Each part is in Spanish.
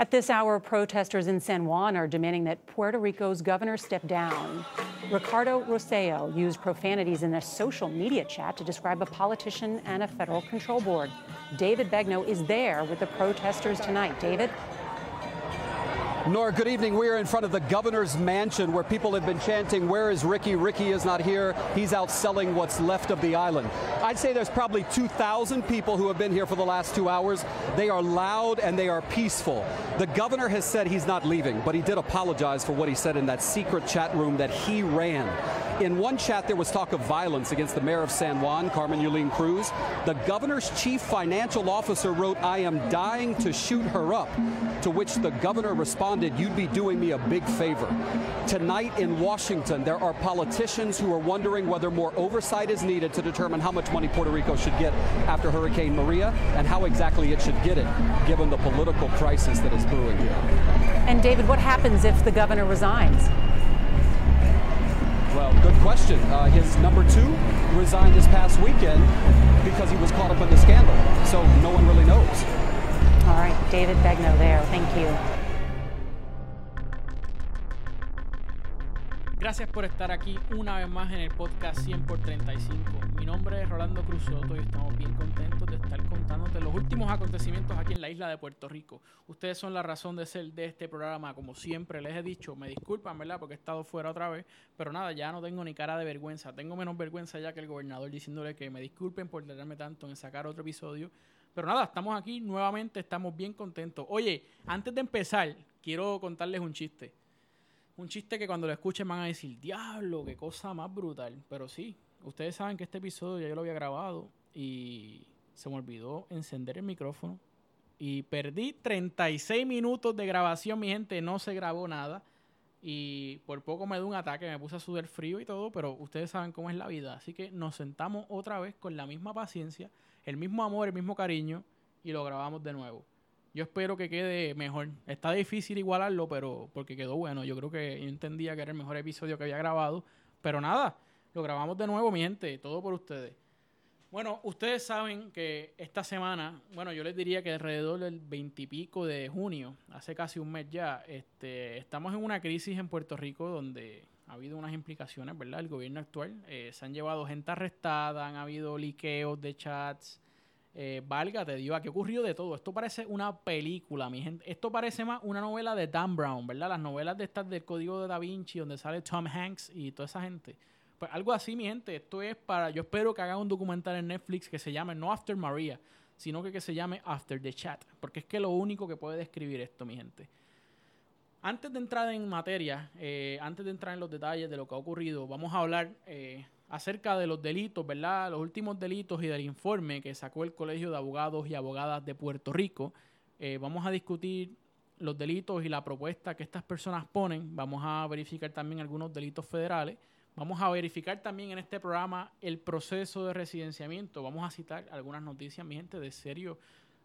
At this hour, protesters in San Juan are demanding that Puerto Rico's governor step down. Ricardo Rosselló used profanities in a social media chat to describe a politician and a federal control board. David Begno is there with the protesters tonight. David? Nora, good evening. We are in front of the governor's mansion where people have been chanting, Where is Ricky? Ricky is not here. He's out selling what's left of the island. I'd say there's probably 2,000 people who have been here for the last two hours. They are loud and they are peaceful. The governor has said he's not leaving, but he did apologize for what he said in that secret chat room that he ran. In one chat, there was talk of violence against the mayor of San Juan, Carmen Yulín Cruz. The governor's chief financial officer wrote, I am dying to shoot her up, to which the governor responded, You'd be doing me a big favor. Tonight in Washington, there are politicians who are wondering whether more oversight is needed to determine how much money Puerto Rico should get after Hurricane Maria and how exactly it should get it, given the political crisis that is brewing here. And David, what happens if the governor resigns? Well, good question. Uh, his number two resigned this past weekend because he was caught up in the scandal. So no one really knows. All right, David Begno there. Thank you. Gracias por estar aquí una vez más en el podcast 100 por 35. Mi nombre es Rolando Cruz Soto y estamos bien contentos de estar contándote los últimos acontecimientos aquí en la isla de Puerto Rico. Ustedes son la razón de ser de este programa, como siempre les he dicho. Me disculpan, ¿verdad? Porque he estado fuera otra vez, pero nada, ya no tengo ni cara de vergüenza. Tengo menos vergüenza ya que el gobernador diciéndole que me disculpen por tenerme tanto en sacar otro episodio. Pero nada, estamos aquí nuevamente, estamos bien contentos. Oye, antes de empezar, quiero contarles un chiste. Un chiste que cuando lo escuchen van a decir, diablo, qué cosa más brutal. Pero sí, ustedes saben que este episodio ya yo lo había grabado y se me olvidó encender el micrófono. Y perdí 36 minutos de grabación, mi gente, no se grabó nada. Y por poco me dio un ataque, me puse a sudar frío y todo, pero ustedes saben cómo es la vida. Así que nos sentamos otra vez con la misma paciencia, el mismo amor, el mismo cariño y lo grabamos de nuevo. Yo espero que quede mejor. Está difícil igualarlo, pero porque quedó bueno. Yo creo que yo entendía que era el mejor episodio que había grabado. Pero nada, lo grabamos de nuevo, mi gente. Todo por ustedes. Bueno, ustedes saben que esta semana, bueno, yo les diría que alrededor del veintipico de junio, hace casi un mes ya, este, estamos en una crisis en Puerto Rico donde ha habido unas implicaciones, ¿verdad? El gobierno actual, eh, se han llevado gente arrestada, han habido liqueos de chats, eh, válgate, Dios, ¿qué ocurrió de todo? Esto parece una película, mi gente. Esto parece más una novela de Dan Brown, ¿verdad? Las novelas de estas del Código de Da Vinci, donde sale Tom Hanks y toda esa gente. Pues algo así, mi gente. Esto es para. Yo espero que hagan un documental en Netflix que se llame no After Maria, sino que, que se llame After the Chat. Porque es que lo único que puede describir esto, mi gente. Antes de entrar en materia, eh, antes de entrar en los detalles de lo que ha ocurrido, vamos a hablar eh, acerca de los delitos, ¿verdad? Los últimos delitos y del informe que sacó el Colegio de Abogados y Abogadas de Puerto Rico. Eh, vamos a discutir los delitos y la propuesta que estas personas ponen. Vamos a verificar también algunos delitos federales. Vamos a verificar también en este programa el proceso de residenciamiento. Vamos a citar algunas noticias, mi gente, de serio,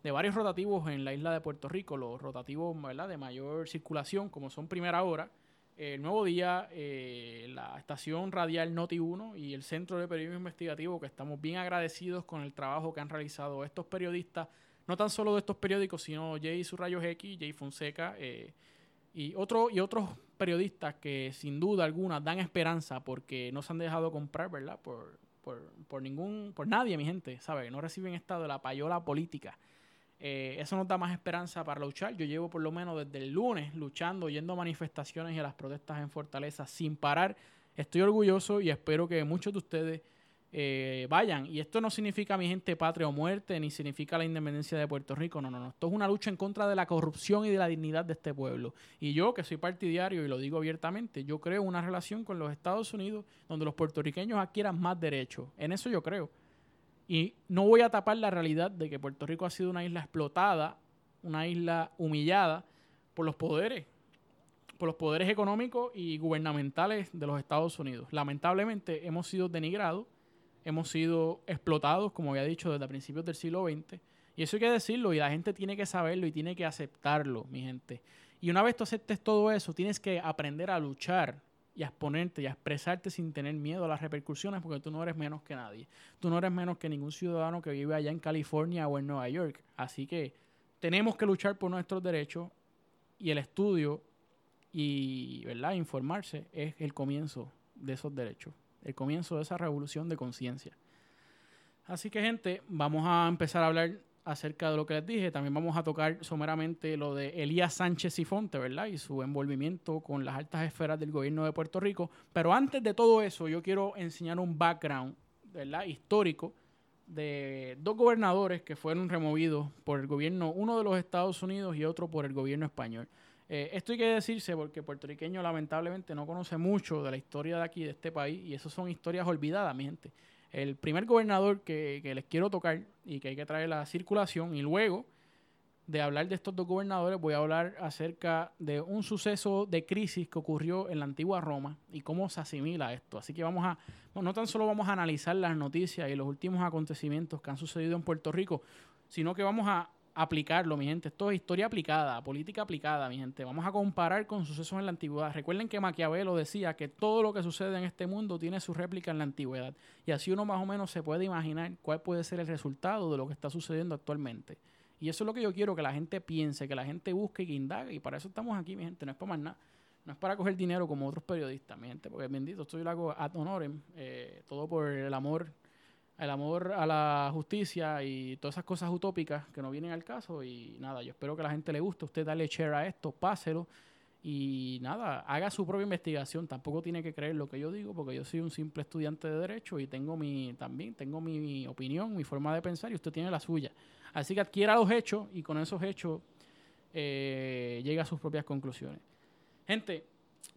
de varios rotativos en la isla de Puerto Rico, los rotativos ¿verdad? de mayor circulación, como son Primera Hora, el Nuevo Día, eh, la estación radial Noti 1 y el Centro de Periodismo Investigativo, que estamos bien agradecidos con el trabajo que han realizado estos periodistas, no tan solo de estos periódicos, sino Jay Surrayos X, Jay Fonseca eh, y, otro, y otros periodistas que sin duda alguna dan esperanza porque no se han dejado comprar, ¿verdad? Por, por, por ningún, por nadie, mi gente, ¿sabes? No reciben esta de la payola política. Eh, eso nos da más esperanza para luchar. Yo llevo por lo menos desde el lunes luchando, yendo a manifestaciones y a las protestas en Fortaleza sin parar. Estoy orgulloso y espero que muchos de ustedes eh, vayan. Y esto no significa, mi gente, patria o muerte, ni significa la independencia de Puerto Rico. No, no, no. Esto es una lucha en contra de la corrupción y de la dignidad de este pueblo. Y yo, que soy partidario y lo digo abiertamente, yo creo una relación con los Estados Unidos donde los puertorriqueños adquieran más derechos. En eso yo creo. Y no voy a tapar la realidad de que Puerto Rico ha sido una isla explotada, una isla humillada por los poderes, por los poderes económicos y gubernamentales de los Estados Unidos. Lamentablemente hemos sido denigrados, hemos sido explotados, como había dicho, desde principios del siglo XX. Y eso hay que decirlo y la gente tiene que saberlo y tiene que aceptarlo, mi gente. Y una vez tú aceptes todo eso, tienes que aprender a luchar y a exponerte y a expresarte sin tener miedo a las repercusiones porque tú no eres menos que nadie. Tú no eres menos que ningún ciudadano que vive allá en California o en Nueva York. Así que tenemos que luchar por nuestros derechos y el estudio y ¿verdad? informarse es el comienzo de esos derechos, el comienzo de esa revolución de conciencia. Así que gente, vamos a empezar a hablar acerca de lo que les dije. También vamos a tocar someramente lo de Elías Sánchez y Fonte, ¿verdad? Y su envolvimiento con las altas esferas del gobierno de Puerto Rico. Pero antes de todo eso, yo quiero enseñar un background, ¿verdad? Histórico de dos gobernadores que fueron removidos por el gobierno, uno de los Estados Unidos y otro por el gobierno español. Eh, esto hay que decirse porque puertorriqueño lamentablemente no conoce mucho de la historia de aquí, de este país, y eso son historias olvidadas, mi gente. El primer gobernador que, que les quiero tocar y que hay que traer la circulación, y luego de hablar de estos dos gobernadores, voy a hablar acerca de un suceso de crisis que ocurrió en la antigua Roma y cómo se asimila esto. Así que vamos a, no tan solo vamos a analizar las noticias y los últimos acontecimientos que han sucedido en Puerto Rico, sino que vamos a aplicarlo, mi gente. Esto es historia aplicada, política aplicada, mi gente. Vamos a comparar con sucesos en la antigüedad. Recuerden que Maquiavelo decía que todo lo que sucede en este mundo tiene su réplica en la antigüedad. Y así uno más o menos se puede imaginar cuál puede ser el resultado de lo que está sucediendo actualmente. Y eso es lo que yo quiero que la gente piense, que la gente busque y que indague. Y para eso estamos aquí, mi gente. No es para más nada. No es para coger dinero como otros periodistas, mi gente. Porque bendito, esto lo hago ad honorem. Eh, todo por el amor, el amor a la justicia y todas esas cosas utópicas que no vienen al caso. Y nada, yo espero que a la gente le guste. Usted dale share a esto, páselo. Y nada, haga su propia investigación. Tampoco tiene que creer lo que yo digo, porque yo soy un simple estudiante de derecho y tengo mi, también tengo mi opinión, mi forma de pensar, y usted tiene la suya. Así que adquiera los hechos y con esos hechos eh, llega a sus propias conclusiones. Gente,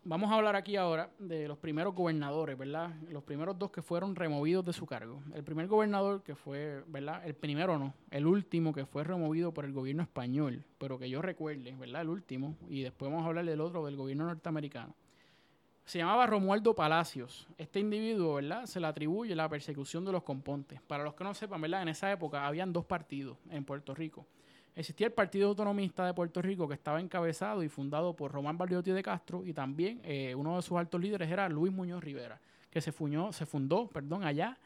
vamos a hablar aquí ahora de los primeros gobernadores, ¿verdad? Los primeros dos que fueron removidos de su cargo. El primer gobernador que fue, ¿verdad? El primero no, el último que fue removido por el gobierno español, pero que yo recuerde, ¿verdad? El último, y después vamos a hablar del otro, del gobierno norteamericano. Se llamaba Romualdo Palacios. Este individuo, ¿verdad? Se le atribuye la persecución de los compontes. Para los que no sepan, ¿verdad? En esa época habían dos partidos en Puerto Rico. Existía el Partido Autonomista de Puerto Rico que estaba encabezado y fundado por Román Baldiotti de Castro y también eh, uno de sus altos líderes era Luis Muñoz Rivera, que se, se fundó perdón, allá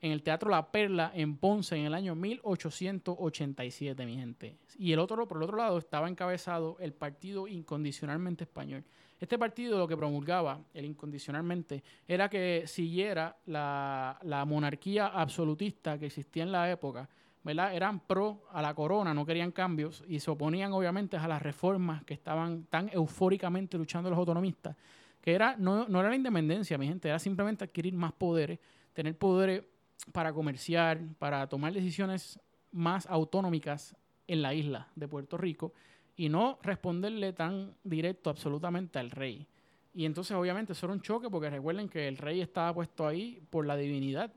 en el Teatro La Perla en Ponce en el año 1887, mi gente. Y el otro, por el otro lado, estaba encabezado el Partido Incondicionalmente Español. Este partido lo que promulgaba, el incondicionalmente, era que siguiera la, monarquía absolutista que existía en la época, ¿verdad? Eran pro a la corona, no querían cambios y se oponían obviamente a las reformas que estaban tan eufóricamente luchando los autonomistas, que era, no, no era la independencia, mi gente, era simplemente adquirir más poderes, tener poderes para comerciar, para tomar decisiones más autonómicas en la isla de Puerto Rico y no responderle tan directo absolutamente al rey. Y entonces obviamente eso era un choque porque recuerden que el rey estaba puesto ahí por la divinidad.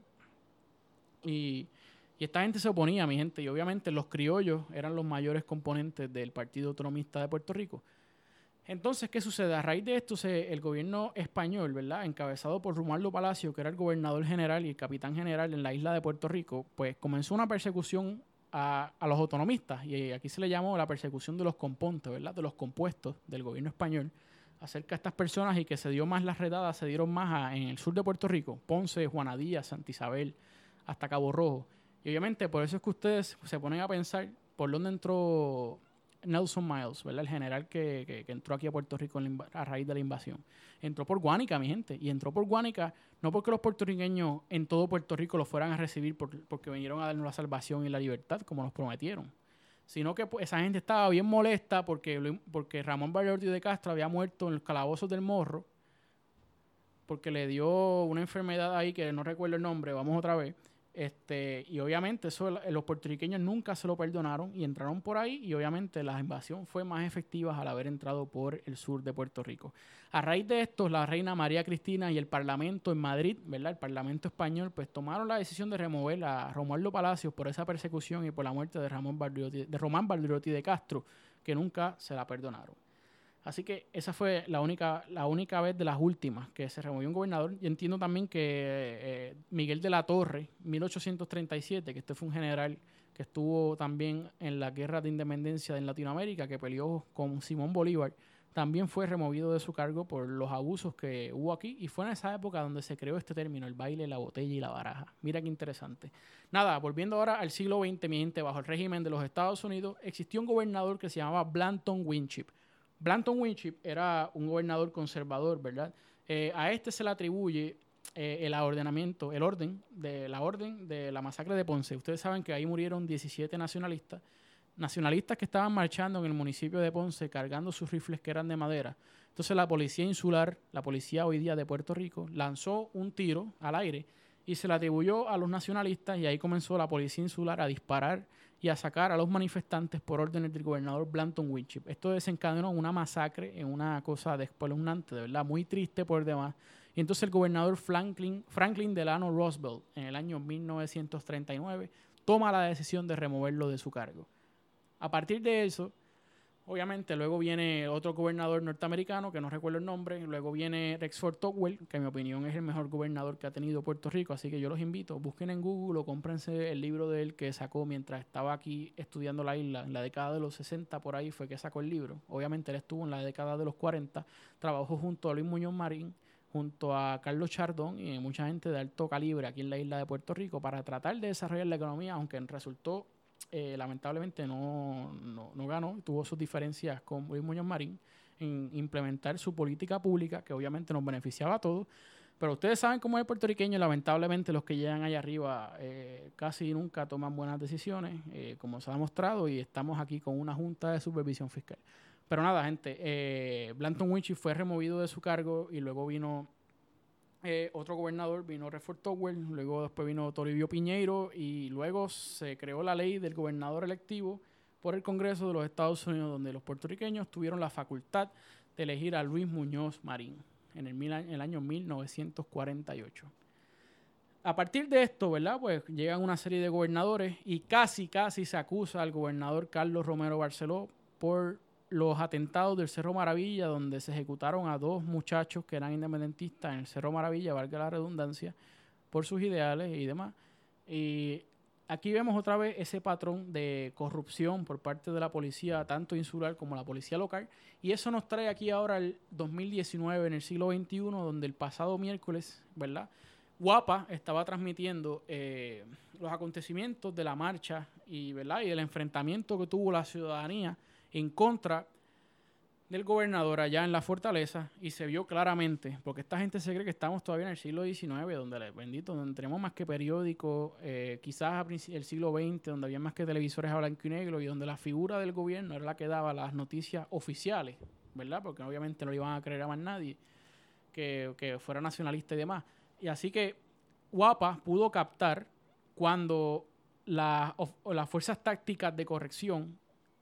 Y, y esta gente se oponía, mi gente, y obviamente los criollos eran los mayores componentes del Partido Autonomista de Puerto Rico. Entonces, ¿qué sucede? A raíz de esto, el gobierno español, ¿verdad? Encabezado por Romualdo Palacio, que era el gobernador general y el capitán general en la isla de Puerto Rico, pues comenzó una persecución a, los autonomistas, y aquí se le llamó la persecución de los componentes, ¿verdad? De los compuestos del gobierno español acerca de estas personas y que se dio más las redadas, se dieron más en el sur de Puerto Rico, Ponce, Juanadía, Santa Isabel, hasta Cabo Rojo. Y obviamente por eso es que ustedes se ponen a pensar por dónde entró Nelson Miles, ¿verdad? El general que, entró aquí a Puerto Rico a raíz de la invasión. Entró por Guánica, mi gente. Y entró por Guánica no porque los puertorriqueños en todo Puerto Rico lo fueran a recibir porque vinieron a darnos la salvación y la libertad, como nos prometieron. Sino que pues, esa gente estaba bien molesta porque, porque Ramón Vallardi de Castro había muerto en los calabozos del Morro. Porque le dio una enfermedad ahí que no recuerdo el nombre, vamos otra vez este, y obviamente eso los puertorriqueños nunca se lo perdonaron y entraron por ahí y obviamente la invasión fue más efectiva al haber entrado por el sur de Puerto Rico. A raíz de esto, la reina María Cristina y el Parlamento en Madrid, ¿verdad? El Parlamento español, pues tomaron la decisión de remover a Romualdo Palacios por esa persecución y por la muerte de, Ramón de Román Baldriotti de Castro, que nunca se la perdonaron. Así que esa fue la única, la única vez de las últimas que se removió un gobernador. Y entiendo también que eh, Miguel de la Torre, 1837, que este fue un general que estuvo también en la guerra de independencia en Latinoamérica, que peleó con Simón Bolívar, también fue removido de su cargo por los abusos que hubo aquí. Y fue en esa época donde se creó este término, el baile, la botella y la baraja. Mira qué interesante. Nada, volviendo ahora al siglo XX, mi gente, bajo el régimen de los Estados Unidos, existió un gobernador que se llamaba Blanton Winship Blanton Winship era un gobernador conservador, ¿verdad? Eh, a este se le atribuye eh, el ordenamiento, el orden de la orden de la masacre de Ponce. Ustedes saben que ahí murieron 17 nacionalistas, nacionalistas que estaban marchando en el municipio de Ponce cargando sus rifles que eran de madera. Entonces la policía insular, la policía hoy día de Puerto Rico, lanzó un tiro al aire y se le atribuyó a los nacionalistas y ahí comenzó la policía insular a disparar y a sacar a los manifestantes por órdenes del gobernador Blanton Winship. Esto desencadenó una masacre en una cosa espeluznante, de verdad, muy triste por demás. Y entonces el gobernador Franklin, Franklin Delano Roosevelt, en el año 1939, toma la decisión de removerlo de su cargo. A partir de eso, Obviamente, luego viene otro gobernador norteamericano, que no recuerdo el nombre, luego viene Rexford Tocqueville, que en mi opinión es el mejor gobernador que ha tenido Puerto Rico, así que yo los invito, busquen en Google o cómprense el libro de él que sacó mientras estaba aquí estudiando la isla, en la década de los 60 por ahí fue que sacó el libro. Obviamente él estuvo en la década de los 40, trabajó junto a Luis Muñoz Marín, junto a Carlos Chardón y mucha gente de alto calibre aquí en la isla de Puerto Rico para tratar de desarrollar la economía, aunque resultó eh, lamentablemente no, no, ganó, tuvo sus diferencias con Luis Muñoz Marín en implementar su política pública, que obviamente nos beneficiaba a todos. Pero ustedes saben cómo es el puertorriqueño, lamentablemente los que llegan allá arriba eh, casi nunca toman buenas decisiones, eh, como se ha demostrado, y estamos aquí con una junta de supervisión fiscal. Pero nada, gente, Blanton Winchy fue removido de su cargo y luego vino eh, otro gobernador vino Redford Tower, luego después vino Toribio Piñeiro y luego se creó la ley del gobernador electivo por el Congreso de los Estados Unidos, donde los puertorriqueños tuvieron la facultad de elegir a Luis Muñoz Marín en el, en el año 1948. A partir de esto, ¿verdad? Pues llegan una serie de gobernadores y casi, casi se acusa al gobernador Carlos Romero Barceló por los atentados del Cerro Maravilla, donde se ejecutaron a dos muchachos que eran independentistas en el Cerro Maravilla, valga la redundancia, por sus ideales y demás. Y aquí vemos otra vez ese patrón de corrupción por parte de la policía, tanto insular como la policía local. Y eso nos trae aquí ahora el 2019, en el siglo XXI, donde el pasado miércoles, ¿verdad? Guapa estaba transmitiendo eh, los acontecimientos de la marcha y, ¿verdad? y el enfrentamiento que tuvo la ciudadanía en contra del gobernador allá en la fortaleza y se vio claramente, porque esta gente se cree que estamos todavía en el siglo XIX, donde, bendito, donde tenemos más que periódicos, eh, quizás el siglo XX, donde había más que televisores a blanco y negro y donde la figura del gobierno era la que daba las noticias oficiales, ¿verdad? Porque obviamente no le iban a creer a más nadie que, que fuera nacionalista y demás. Y así que Guapa pudo captar cuando las fuerzas tácticas de corrección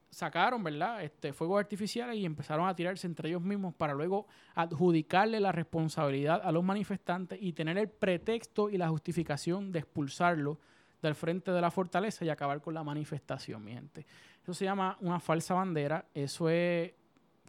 sacaron, ¿verdad? Este, fuegos artificiales y empezaron a tirarse entre ellos mismos para luego adjudicarle la responsabilidad a los manifestantes y tener el pretexto y la justificación de expulsarlo del frente de la fortaleza y acabar con la manifestación, mi gente. Eso se llama una falsa bandera, eso es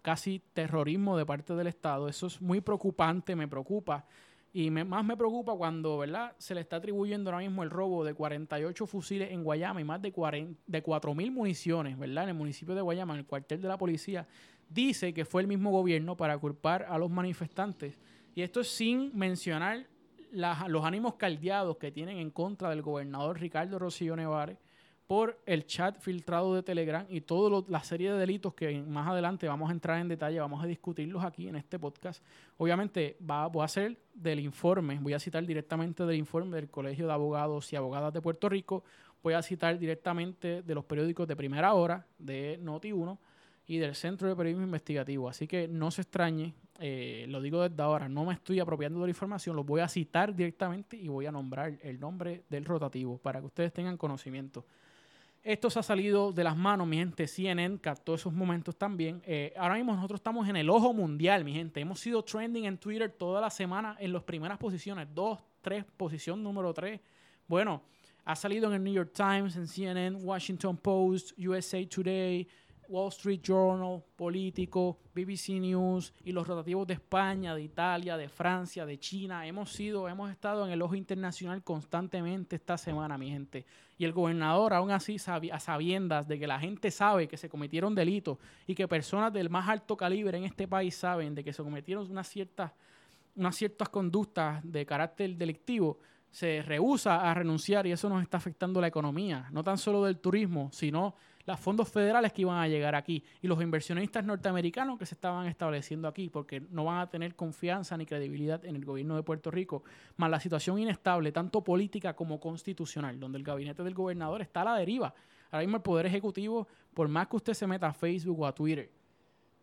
casi terrorismo de parte del Estado, eso es muy preocupante, me preocupa y más me preocupa cuando, ¿verdad? Se le está atribuyendo ahora mismo el robo de 48 fusiles en Guayama y más de, 40, de 4.000 municiones, ¿verdad? En el municipio de Guayama, en el cuartel de la policía. Dice que fue el mismo gobierno para culpar a los manifestantes. Y esto es sin mencionar los ánimos caldeados que tienen en contra del gobernador Ricardo Rocío Nevares por el chat filtrado de Telegram y toda la serie de delitos que más adelante vamos a entrar en detalle, vamos a discutirlos aquí en este podcast. Obviamente va, voy a hacer del informe, voy a citar directamente del informe del Colegio de Abogados y Abogadas de Puerto Rico, voy a citar directamente de los periódicos de primera hora, de Noti1 y del Centro de Periodismo Investigativo. Así que no se extrañe, eh, lo digo desde ahora, no me estoy apropiando de la información, lo voy a citar directamente y voy a nombrar el nombre del rotativo para que ustedes tengan conocimiento. Esto se ha salido de las manos, mi gente. CNN captó esos momentos también. Eh, ahora mismo nosotros estamos en el ojo mundial, mi gente. Hemos sido trending en Twitter toda la semana en las primeras posiciones. Dos, tres, posición número tres. Bueno, ha salido en el New York Times, en CNN, Washington Post, USA Today, Wall Street Journal, Político, BBC News y los rotativos de España, de Italia, de Francia, de China. Hemos sido, hemos estado en el ojo internacional constantemente esta semana, mi gente. Y el gobernador, aún así, a sabiendas de que la gente sabe que se cometieron delitos y que personas del más alto calibre en este país saben de que se cometieron unas ciertas, unas ciertas conductas de carácter delictivo, se rehúsa a renunciar y eso nos está afectando la economía, no tan solo del turismo, sino los fondos federales que iban a llegar aquí y los inversionistas norteamericanos que se estaban estableciendo aquí, porque no van a tener confianza ni credibilidad en el gobierno de Puerto Rico, más la situación inestable, tanto política como constitucional, donde el gabinete del gobernador está a la deriva. Ahora mismo el Poder Ejecutivo, por más que usted se meta a Facebook o a Twitter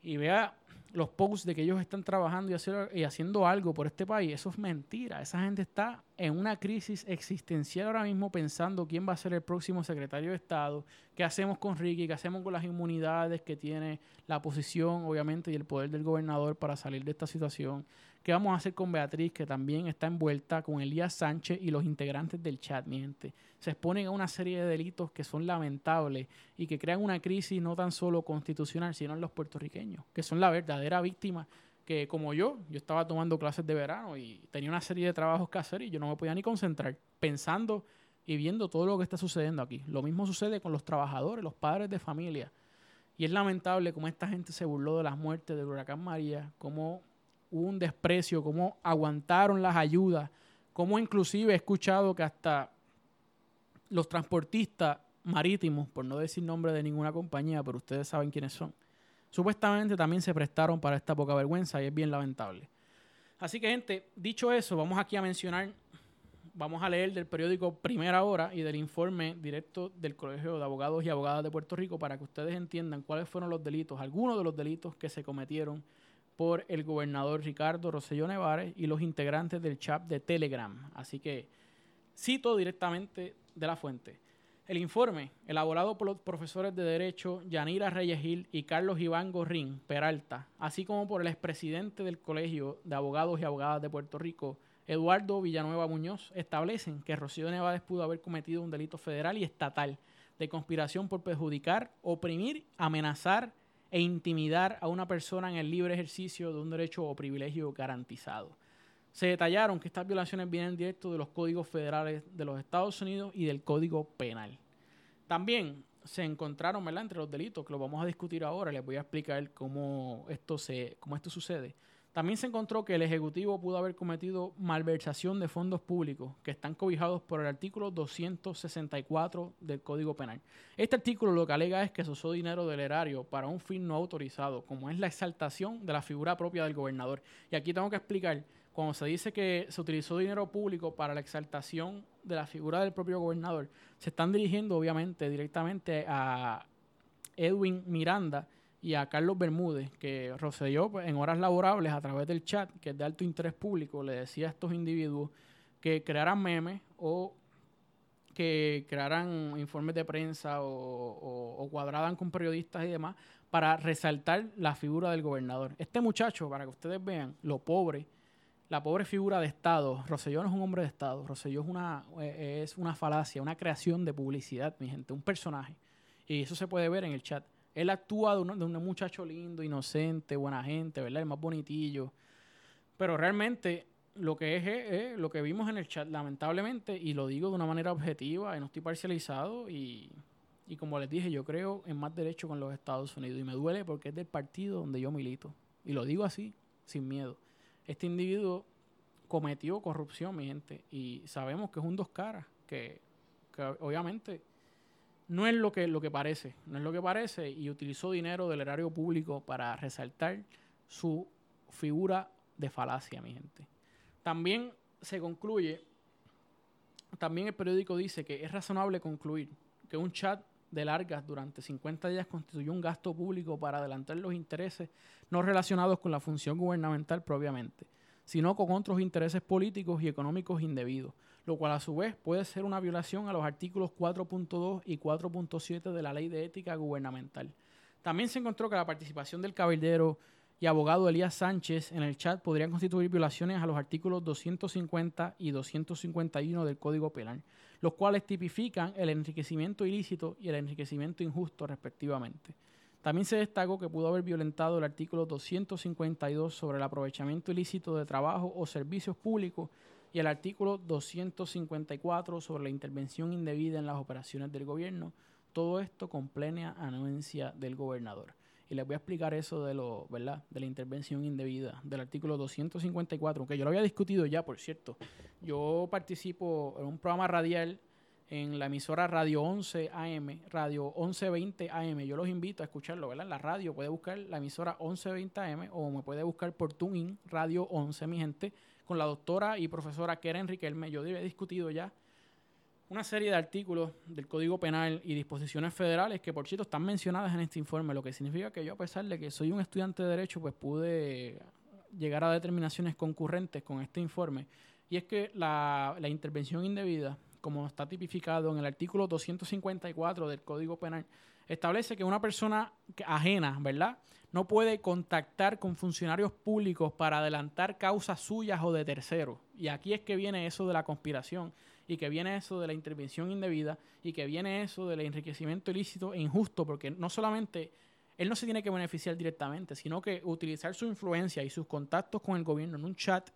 y vea los posts de que ellos están trabajando y, haciendo algo por este país, eso es mentira. Esa gente está en una crisis existencial ahora mismo pensando quién va a ser el próximo secretario de Estado, qué hacemos con Ricky, qué hacemos con las inmunidades que tiene la posición, obviamente, y el poder del gobernador para salir de esta situación. ¿Qué vamos a hacer con Beatriz, que también está envuelta con Elías Sánchez y los integrantes del chat, mi gente? Se exponen a una serie de delitos que son lamentables y que crean una crisis no tan solo constitucional, sino en los puertorriqueños, que son la verdadera víctima que como yo, yo estaba tomando clases de verano y tenía una serie de trabajos que hacer y yo no me podía ni concentrar pensando y viendo todo lo que está sucediendo aquí. Lo mismo sucede con los trabajadores, los padres de familia. Y es lamentable cómo esta gente se burló de las muertes del huracán María, cómo hubo un desprecio, cómo aguantaron las ayudas, cómo inclusive he escuchado que hasta los transportistas marítimos, por no decir nombre de ninguna compañía, pero ustedes saben quiénes son, supuestamente también se prestaron para esta poca vergüenza y es bien lamentable. Así que gente, dicho eso, vamos aquí a mencionar, vamos a leer del periódico Primera Hora y del informe directo del Colegio de Abogados y Abogadas de Puerto Rico para que ustedes entiendan cuáles fueron los delitos, algunos de los delitos que se cometieron por el gobernador Ricardo Rosselló Nevares y los integrantes del chat de Telegram. Así que cito directamente de la fuente. El informe, elaborado por los profesores de Derecho Yanira Reyes Gil y Carlos Iván Gorrín Peralta, así como por el expresidente del Colegio de Abogados y Abogadas de Puerto Rico, Eduardo Villanueva Muñoz, establecen que Rocío Nevares pudo haber cometido un delito federal y estatal de conspiración por perjudicar, oprimir, amenazar, e intimidar a una persona en el libre ejercicio de un derecho o privilegio garantizado. Se detallaron que estas violaciones vienen directo de los códigos federales de los Estados Unidos y del Código Penal. También se encontraron ¿verdad? entre los delitos, que lo vamos a discutir ahora, les voy a explicar cómo esto, se, cómo esto sucede. También se encontró que el Ejecutivo pudo haber cometido malversación de fondos públicos que están cobijados por el artículo 264 del Código Penal. Este artículo lo que alega es que se usó dinero del erario para un fin no autorizado, como es la exaltación de la figura propia del gobernador. Y aquí tengo que explicar, cuando se dice que se utilizó dinero público para la exaltación de la figura del propio gobernador, se están dirigiendo obviamente directamente a Edwin Miranda, y a Carlos Bermúdez, que Roselló pues, en horas laborables a través del chat, que es de alto interés público, le decía a estos individuos que crearan memes o que crearan informes de prensa o, o, cuadraran con periodistas y demás para resaltar la figura del gobernador. Este muchacho, para que ustedes vean lo pobre, la pobre figura de Estado, Roselló no es un hombre de Estado, Roselló es una, eh, es una falacia, una creación de publicidad, mi gente, un personaje. Y eso se puede ver en el chat. Él actúa de un, muchacho lindo, inocente, buena gente, ¿verdad? El más bonitillo. Pero realmente lo que es, es, lo que vimos en el chat, lamentablemente, y lo digo de una manera objetiva, y no estoy parcializado, y, y como les dije, yo creo en más derecho con los Estados Unidos, y me duele porque es del partido donde yo milito. Y lo digo así, sin miedo. Este individuo cometió corrupción, mi gente, y sabemos que es un dos caras, que, obviamente no es lo que, lo que parece, no es lo que parece y utilizó dinero del erario público para resaltar su figura de falacia, mi gente. También se concluye, también el periódico dice que es razonable concluir que un chat de largas durante 50 días constituyó un gasto público para adelantar los intereses no relacionados con la función gubernamental propiamente, sino con otros intereses políticos y económicos indebidos, lo cual a su vez puede ser una violación a los artículos 4.2 y 4.7 de la Ley de Ética Gubernamental. También se encontró que la participación del cabildero y abogado Elías Sánchez en el chat podrían constituir violaciones a los artículos 250 y 251 del Código Penal, los cuales tipifican el enriquecimiento ilícito y el enriquecimiento injusto respectivamente. También se destacó que pudo haber violentado el artículo 252 sobre el aprovechamiento ilícito de trabajo o servicios públicos y el artículo 254 sobre la intervención indebida en las operaciones del gobierno. Todo esto con plena anuencia del gobernador. Y les voy a explicar eso de lo, ¿verdad? De la intervención indebida del artículo 254, que yo lo había discutido ya, por cierto. Yo participo en un programa radial en la emisora Radio 11 AM, Radio 1120 AM. Yo los invito a escucharlo, ¿verdad? En la radio puede buscar la emisora 1120 AM o me puede buscar por TuneIn Radio 11, mi gente, con la doctora y profesora Keren Riquelme. Yo he discutido ya una serie de artículos del Código Penal y disposiciones federales que, por cierto, están mencionadas en este informe, lo que significa que yo, a pesar de que soy un estudiante de Derecho, pues pude llegar a determinaciones concurrentes con este informe. Y es que la, la intervención indebida, como está tipificado en el artículo 254 del Código Penal, establece que una persona ajena, ¿verdad? No puede contactar con funcionarios públicos para adelantar causas suyas o de terceros. Y aquí es que viene eso de la conspiración y que viene eso de la intervención indebida y que viene eso del enriquecimiento ilícito e injusto, porque no solamente él no se tiene que beneficiar directamente, sino que utilizar su influencia y sus contactos con el gobierno en un chat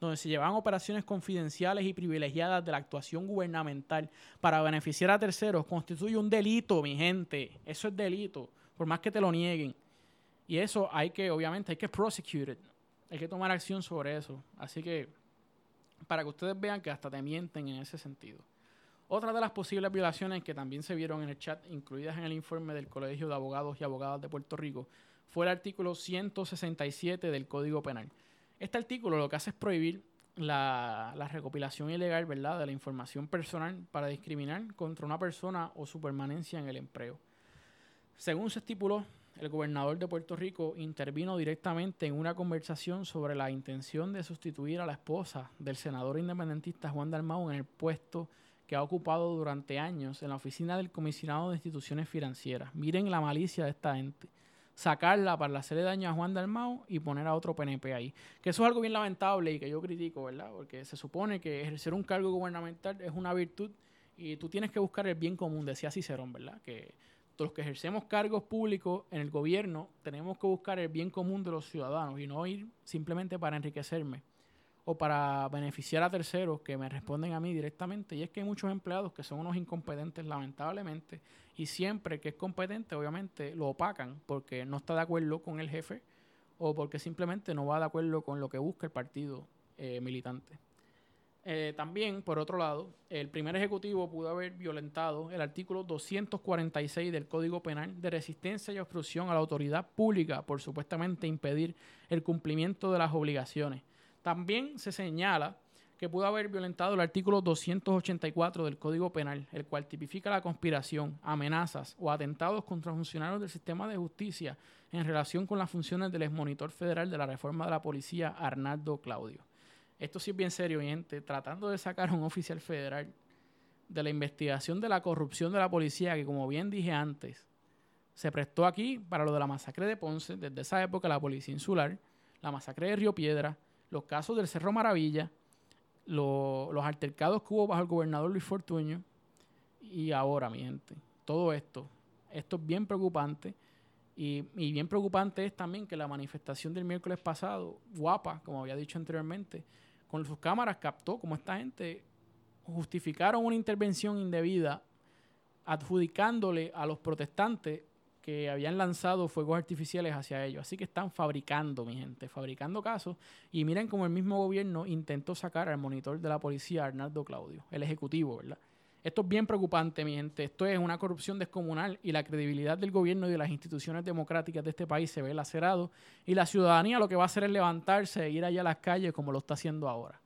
donde se llevan operaciones confidenciales y privilegiadas de la actuación gubernamental para beneficiar a terceros constituye un delito, mi gente. Eso es delito, por más que te lo nieguen. Y eso hay que, obviamente, hay que prosecute Hay que tomar acción sobre eso. Así que para que ustedes vean que hasta te mienten en ese sentido. Otra de las posibles violaciones que también se vieron en el chat, incluidas en el informe del Colegio de Abogados y Abogadas de Puerto Rico, fue el artículo 167 del Código Penal. Este artículo lo que hace es prohibir la, la, recopilación ilegal ¿verdad? de la información personal para discriminar contra una persona o su permanencia en el empleo. Según se estipuló, el gobernador de Puerto Rico intervino directamente en una conversación sobre la intención de sustituir a la esposa del senador independentista Juan Dalmau en el puesto que ha ocupado durante años en la oficina del comisionado de instituciones financieras. Miren la malicia de esta gente. Sacarla para hacerle daño a Juan Dalmau y poner a otro PNP ahí. Que eso es algo bien lamentable y que yo critico, ¿verdad? Porque se supone que ejercer un cargo gubernamental es una virtud y tú tienes que buscar el bien común, decía Cicerón, ¿verdad? Que los que ejercemos cargos públicos en el gobierno tenemos que buscar el bien común de los ciudadanos y no ir simplemente para enriquecerme o para beneficiar a terceros que me responden a mí directamente. Y es que hay muchos empleados que son unos incompetentes, lamentablemente, y siempre que es competente, obviamente, lo opacan porque no está de acuerdo con el jefe o porque simplemente no va de acuerdo con lo que busca el partido eh, militante. Eh, también, por otro lado, el primer ejecutivo pudo haber violentado el artículo 246 del Código Penal de resistencia y obstrucción a la autoridad pública por supuestamente impedir el cumplimiento de las obligaciones. También se señala que pudo haber violentado el artículo 284 del Código Penal, el cual tipifica la conspiración, amenazas o atentados contra funcionarios del sistema de justicia en relación con las funciones del exmonitor federal de la reforma de la policía, Arnaldo Claudio esto sí es bien serio, gente, tratando de sacar a un oficial federal de la investigación de la corrupción de la policía, que como bien dije antes, se prestó aquí para lo de la masacre de Ponce, desde esa época la policía insular, la masacre de Río Piedra, los casos del Cerro Maravilla, los altercados que hubo bajo el gobernador Luis Fortuño, y ahora, mi gente, todo esto, esto es bien preocupante. Y, y, bien preocupante es también que la manifestación del miércoles pasado, guapa, como había dicho anteriormente, con sus cámaras captó como esta gente justificaron una intervención indebida adjudicándole a los protestantes que habían lanzado fuegos artificiales hacia ellos. Así que están fabricando, mi gente, fabricando casos. Y miren cómo el mismo gobierno intentó sacar al monitor de la policía, Arnaldo Claudio, el ejecutivo, ¿verdad? Esto es bien preocupante, mi gente. Esto es una corrupción descomunal y la credibilidad del gobierno y de las instituciones democráticas de este país se ve lacerado. Y la ciudadanía lo que va a hacer es levantarse e ir allá a las calles como lo está haciendo ahora.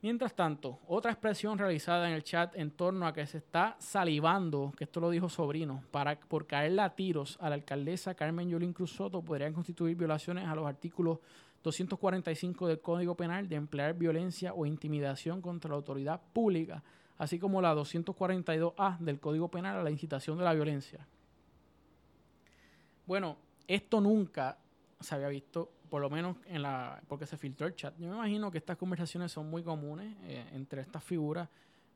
Mientras tanto, otra expresión realizada en el chat en torno a que se está salivando, que esto lo dijo Sobrino, para, por caerle a tiros a la alcaldesa Carmen Yolín Cruz Soto podrían constituir violaciones a los artículos 245 del Código Penal de emplear violencia o intimidación contra la autoridad pública, así como la 242A del Código Penal a la incitación de la violencia. Bueno, esto nunca se había visto por lo menos en la porque se filtró el chat. Yo me imagino que estas conversaciones son muy comunes eh, entre estas figuras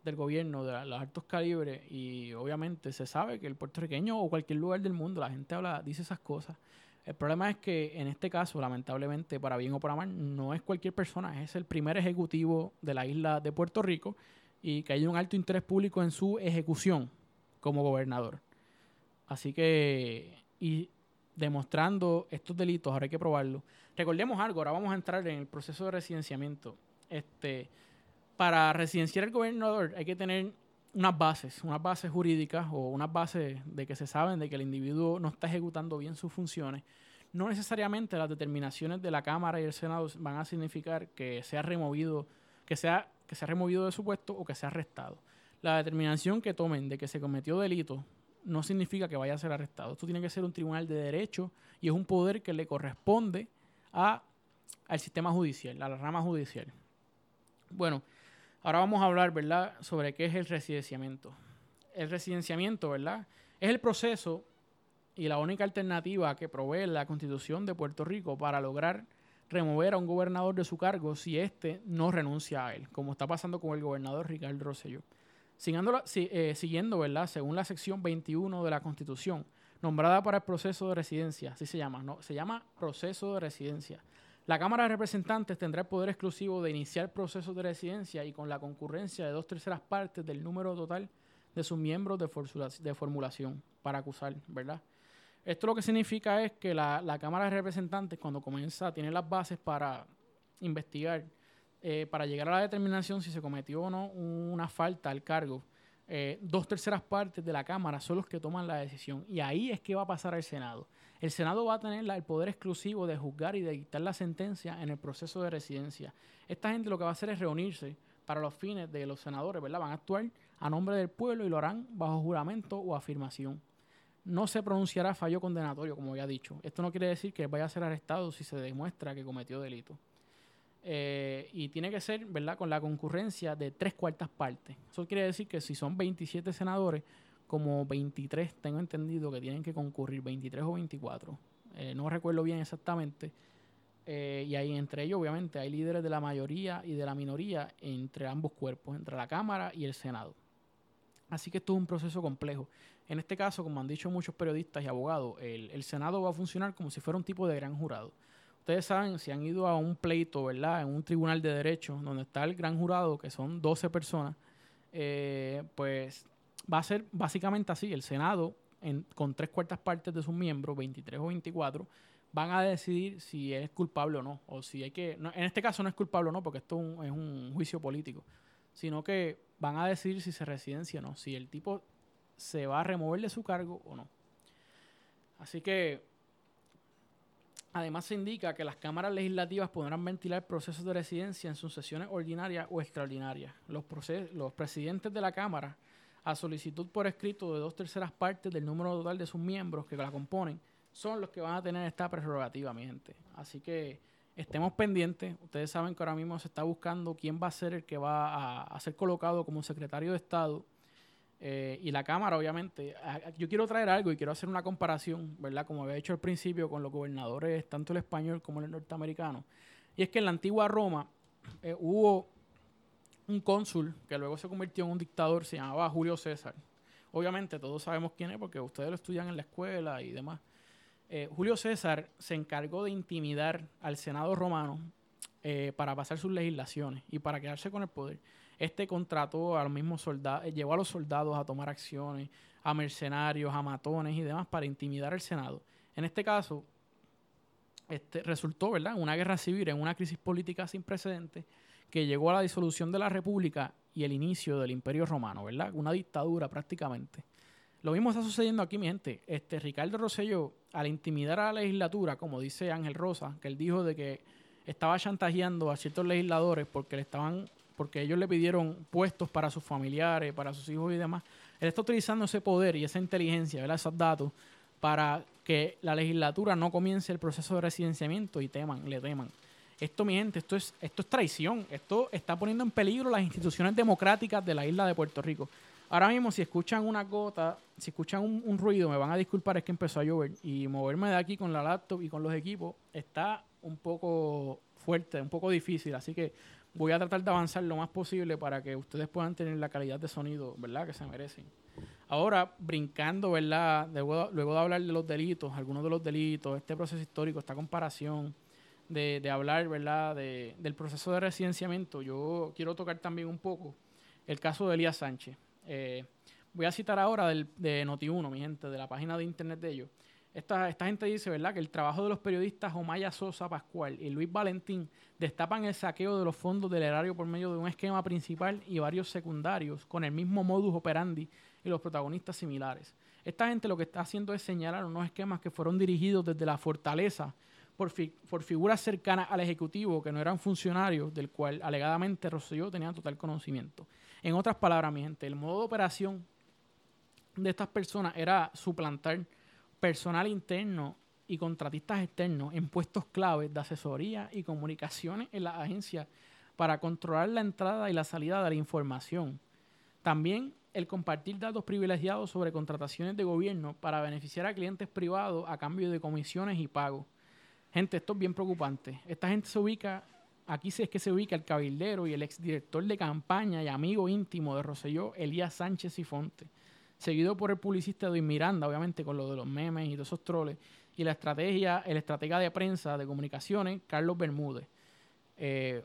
del gobierno de los altos calibres y obviamente se sabe que el puertorriqueño o cualquier lugar del mundo la gente habla dice esas cosas. El problema es que en este caso, lamentablemente, para bien o para mal, no es cualquier persona, es el primer ejecutivo de la isla de Puerto Rico y que hay un alto interés público en su ejecución como gobernador. Así que, y demostrando estos delitos, ahora hay que probarlo. Recordemos algo, ahora vamos a entrar en el proceso de residenciamiento. Este, para residenciar el gobernador hay que tener unas bases, unas bases jurídicas o unas bases de que se saben de que el individuo no está ejecutando bien sus funciones, no necesariamente las determinaciones de la Cámara y el Senado van a significar que sea removido, que sea, que sea removido de su puesto o que sea arrestado. La determinación que tomen de que se cometió delito no significa que vaya a ser arrestado. Esto tiene que ser un tribunal de derecho y es un poder que le corresponde a, al sistema judicial, a la rama judicial. Bueno, ahora vamos a hablar, ¿verdad?, sobre qué es el residenciamiento. El residenciamiento, ¿verdad?, es el proceso y la única alternativa que provee la Constitución de Puerto Rico para lograr remover a un gobernador de su cargo si éste no renuncia a él, como está pasando con el gobernador Ricardo Rosselló. Siguiendo, eh, ¿verdad? Según la sección 21 de la Constitución, nombrada para el proceso de residencia, así se llama, ¿no? Se llama proceso de residencia. La Cámara de Representantes tendrá el poder exclusivo de iniciar procesos de residencia y con la concurrencia de dos terceras partes del número total de sus miembros de, formulación para acusar, ¿verdad? Esto lo que significa es que la, la Cámara de Representantes, cuando comienza, tiene las bases para investigar eh, para llegar a la determinación si se cometió o no una falta al cargo, eh, dos terceras partes de la Cámara son los que toman la decisión. Y ahí es que va a pasar al Senado. El Senado va a tener el poder exclusivo de juzgar y de dictar la sentencia en el proceso de residencia. Esta gente lo que va a hacer es reunirse para los fines de los senadores, ¿verdad? Van a actuar a nombre del pueblo y lo harán bajo juramento o afirmación. No se pronunciará fallo condenatorio, como ya he dicho. Esto no quiere decir que vaya a ser arrestado si se demuestra que cometió delito. Eh, y tiene que ser, ¿verdad?, con la concurrencia de tres cuartas partes. Eso quiere decir que si son 27 senadores, como 23 tengo entendido que tienen que concurrir, 23 o 24. Eh, no recuerdo bien exactamente. Eh, y ahí entre ellos, obviamente, hay líderes de la mayoría y de la minoría entre ambos cuerpos, entre la Cámara y el Senado. Así que esto es un proceso complejo. En este caso, como han dicho muchos periodistas y abogados, el Senado va a funcionar como si fuera un tipo de gran jurado. Ustedes saben, si han ido a un pleito, ¿verdad? En un tribunal de derecho, donde está el gran jurado, que son 12 personas, eh, pues va a ser básicamente así. El Senado, con tres cuartas partes de sus miembros, 23 o 24, van a decidir si es culpable o no. O si hay que. en este caso no es culpable o no, porque esto es un juicio político. Sino que van a decidir si se residencia o no. Si el tipo se va a remover de su cargo o no. Así que Además, se indica que las cámaras legislativas podrán ventilar procesos de residencia en sus sesiones ordinarias o extraordinarias. Los, los presidentes de la Cámara, a solicitud por escrito de dos terceras partes del número total de sus miembros que la componen, son los que van a tener esta prerrogativa, mi gente. Así que estemos pendientes. Ustedes saben que ahora mismo se está buscando quién va a ser el que va a ser colocado como secretario de Estado eh, y la Cámara, obviamente, yo quiero traer algo y quiero hacer una comparación, ¿verdad? Como había hecho al principio con los gobernadores, tanto el español como el norteamericano. Y es que en la antigua Roma eh, hubo un cónsul que luego se convirtió en un dictador, se llamaba Julio César. Obviamente todos sabemos quién es porque ustedes lo estudian en la escuela y demás. Eh, Julio César se encargó de intimidar al Senado romano para pasar sus legislaciones y para quedarse con el poder. Este contrató a los mismos soldados, eh, llevó a los soldados a tomar acciones, a mercenarios, a matones y demás para intimidar al Senado. En este caso, este, resultó, ¿verdad?, una guerra civil, en una crisis política sin precedentes que llegó a la disolución de la República y el inicio del Imperio Romano, ¿verdad? Una dictadura prácticamente. Lo mismo está sucediendo aquí, mi gente. Este, Ricardo Rosselló, al intimidar a la legislatura, como dice Ángel Rosa, que él dijo de que estaba chantajeando a ciertos legisladores porque le estaban porque ellos le pidieron puestos para sus familiares, para sus hijos y demás. Él está utilizando ese poder y esa inteligencia, esos datos, para que la legislatura no comience el proceso de residenciamiento y teman, le teman. Esto, mi gente, esto es, esto es traición. Esto está poniendo en peligro las instituciones democráticas de la isla de Puerto Rico. Ahora mismo, si escuchan una gota, si escuchan un, ruido, me van a disculpar, es que empezó a llover. Y moverme de aquí con la laptop y con los equipos está un poco fuerte, un poco difícil. Así que voy a tratar de avanzar lo más posible para que ustedes puedan tener la calidad de sonido, ¿verdad? Que se merecen. Ahora, brincando, ¿verdad? Luego, de hablar de los delitos, algunos de los delitos, este proceso histórico, esta comparación, de, hablar, ¿verdad? De, del proceso de residenciamiento, yo quiero tocar también un poco el caso de Elías Sánchez. Eh, voy a citar ahora del, de Noti1, mi gente, de la página de internet de ellos. esta, esta gente dice, ¿verdad?, que el trabajo de los periodistas Omaya Sosa Pascual y Luis Valentín destapan el saqueo de los fondos del erario por medio de un esquema principal y varios secundarios con el mismo modus operandi y los protagonistas similares. Esta gente lo que está haciendo es señalar unos esquemas que fueron dirigidos desde la fortaleza por, figuras cercanas al Ejecutivo que no eran funcionarios, del cual alegadamente Rosselló tenía total conocimiento. En otras palabras, mi gente, el modo de operación de estas personas era suplantar personal interno y contratistas externos en puestos claves de asesoría y comunicaciones en la agencia para controlar la entrada y la salida de la información. También el compartir datos privilegiados sobre contrataciones de gobierno para beneficiar a clientes privados a cambio de comisiones y pagos. Gente, esto es bien preocupante. Esta gente se ubica, aquí es que se ubica el cabildero y el exdirector de campaña y amigo íntimo de Roselló, Elías Sánchez y Fonte seguido por el publicista Edwin Miranda, obviamente con lo de los memes y todos esos troles, y la estrategia, el estratega de prensa de comunicaciones, Carlos Bermúdez. Eh,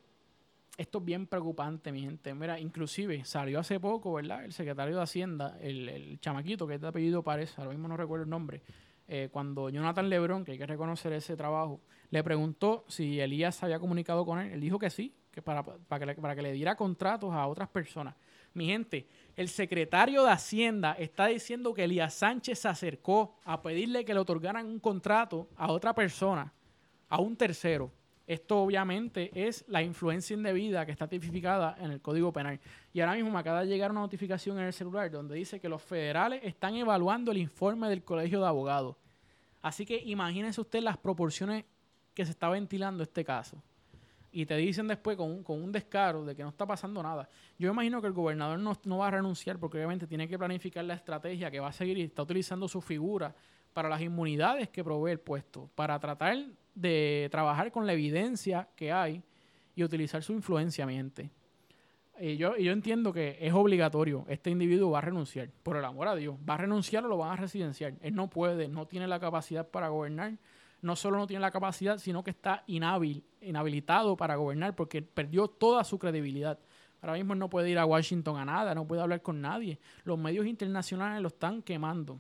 esto es bien preocupante, mi gente. Mira, inclusive salió hace poco, ¿verdad? El secretario de Hacienda, el, chamaquito que es de apellido parece, ahora mismo no recuerdo el nombre, eh, cuando Jonathan Lebron, que hay que reconocer ese trabajo, le preguntó si Elías había comunicado con él, él dijo que sí, que para, para, que, para que le diera contratos a otras personas. Mi gente, el secretario de Hacienda está diciendo que Elías Sánchez se acercó a pedirle que le otorgaran un contrato a otra persona, a un tercero. Esto obviamente es la influencia indebida que está tipificada en el Código Penal. Y ahora mismo me acaba de llegar una notificación en el celular donde dice que los federales están evaluando el informe del Colegio de Abogados. Así que imagínense usted las proporciones que se está ventilando este caso y te dicen después con un, con un descaro de que no está pasando nada. Yo imagino que el gobernador no, no, va a renunciar porque obviamente tiene que planificar la estrategia que va a seguir y está utilizando su figura para las inmunidades que provee el puesto, para tratar de trabajar con la evidencia que hay y utilizar su influencia, mi gente. Y yo, yo entiendo que es obligatorio, este individuo va a renunciar, por el amor a Dios, va a renunciar o lo van a residenciar. Él no puede, no tiene la capacidad para gobernar no solo no tiene la capacidad, sino que está inhabilitado para gobernar porque perdió toda su credibilidad. Ahora mismo no puede ir a Washington a nada, no puede hablar con nadie. Los medios internacionales lo están quemando.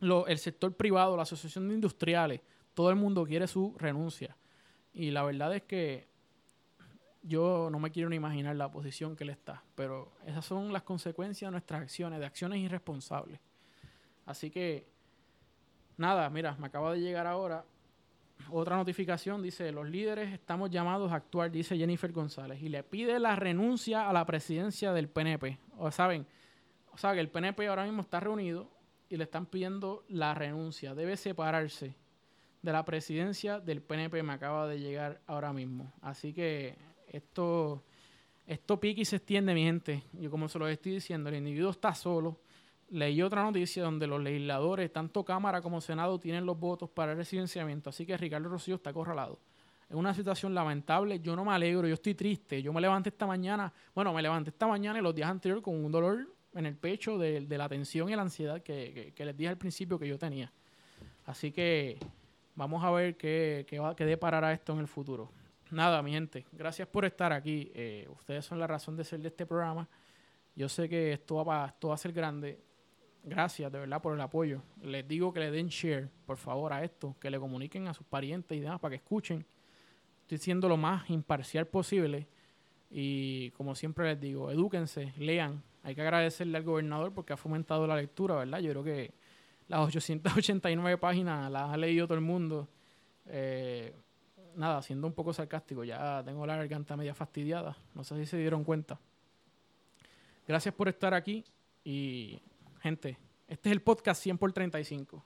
el sector privado, la Asociación de Industriales, todo el mundo quiere su renuncia. Y la verdad es que yo no me quiero ni imaginar la posición que él está, pero esas son las consecuencias de nuestras acciones, de acciones irresponsables. Así que Nada, mira, me acaba de llegar ahora otra notificación, dice, los líderes estamos llamados a actuar, dice Jennifer González, y le pide la renuncia a la presidencia del PNP. O saben, o sea que el PNP ahora mismo está reunido y le están pidiendo la renuncia, debe separarse de la presidencia del PNP, me acaba de llegar ahora mismo. Así que esto, esto pique y se extiende, mi gente. Yo como se lo estoy diciendo, el individuo está solo leí otra noticia donde los legisladores, tanto Cámara como Senado, tienen los votos para el residenciamiento, así que Ricardo Rocío está acorralado. Es una situación lamentable, yo no me alegro, yo estoy triste. Yo me levanté esta mañana, bueno, me levanté esta mañana y los días anteriores con un dolor en el pecho de, la tensión y la ansiedad que, les dije al principio que yo tenía. Así que vamos a ver qué, qué, va, qué deparará esto en el futuro. Nada, mi gente, gracias por estar aquí. Eh, ustedes son la razón de ser de este programa. Yo sé que esto va, esto va a ser grande gracias de verdad por el apoyo. Les digo que le den share, por favor, a esto, que le comuniquen a sus parientes y demás para que escuchen. Estoy siendo lo más imparcial posible y como siempre les digo, edúquense, lean. Hay que agradecerle al gobernador porque ha fomentado la lectura, ¿verdad? Yo creo que las 889 páginas las ha leído todo el mundo. Eh, nada, siendo un poco sarcástico, ya tengo la garganta media fastidiada. No sé si se dieron cuenta. Gracias por estar aquí y Gente, este es el podcast 100 por 35.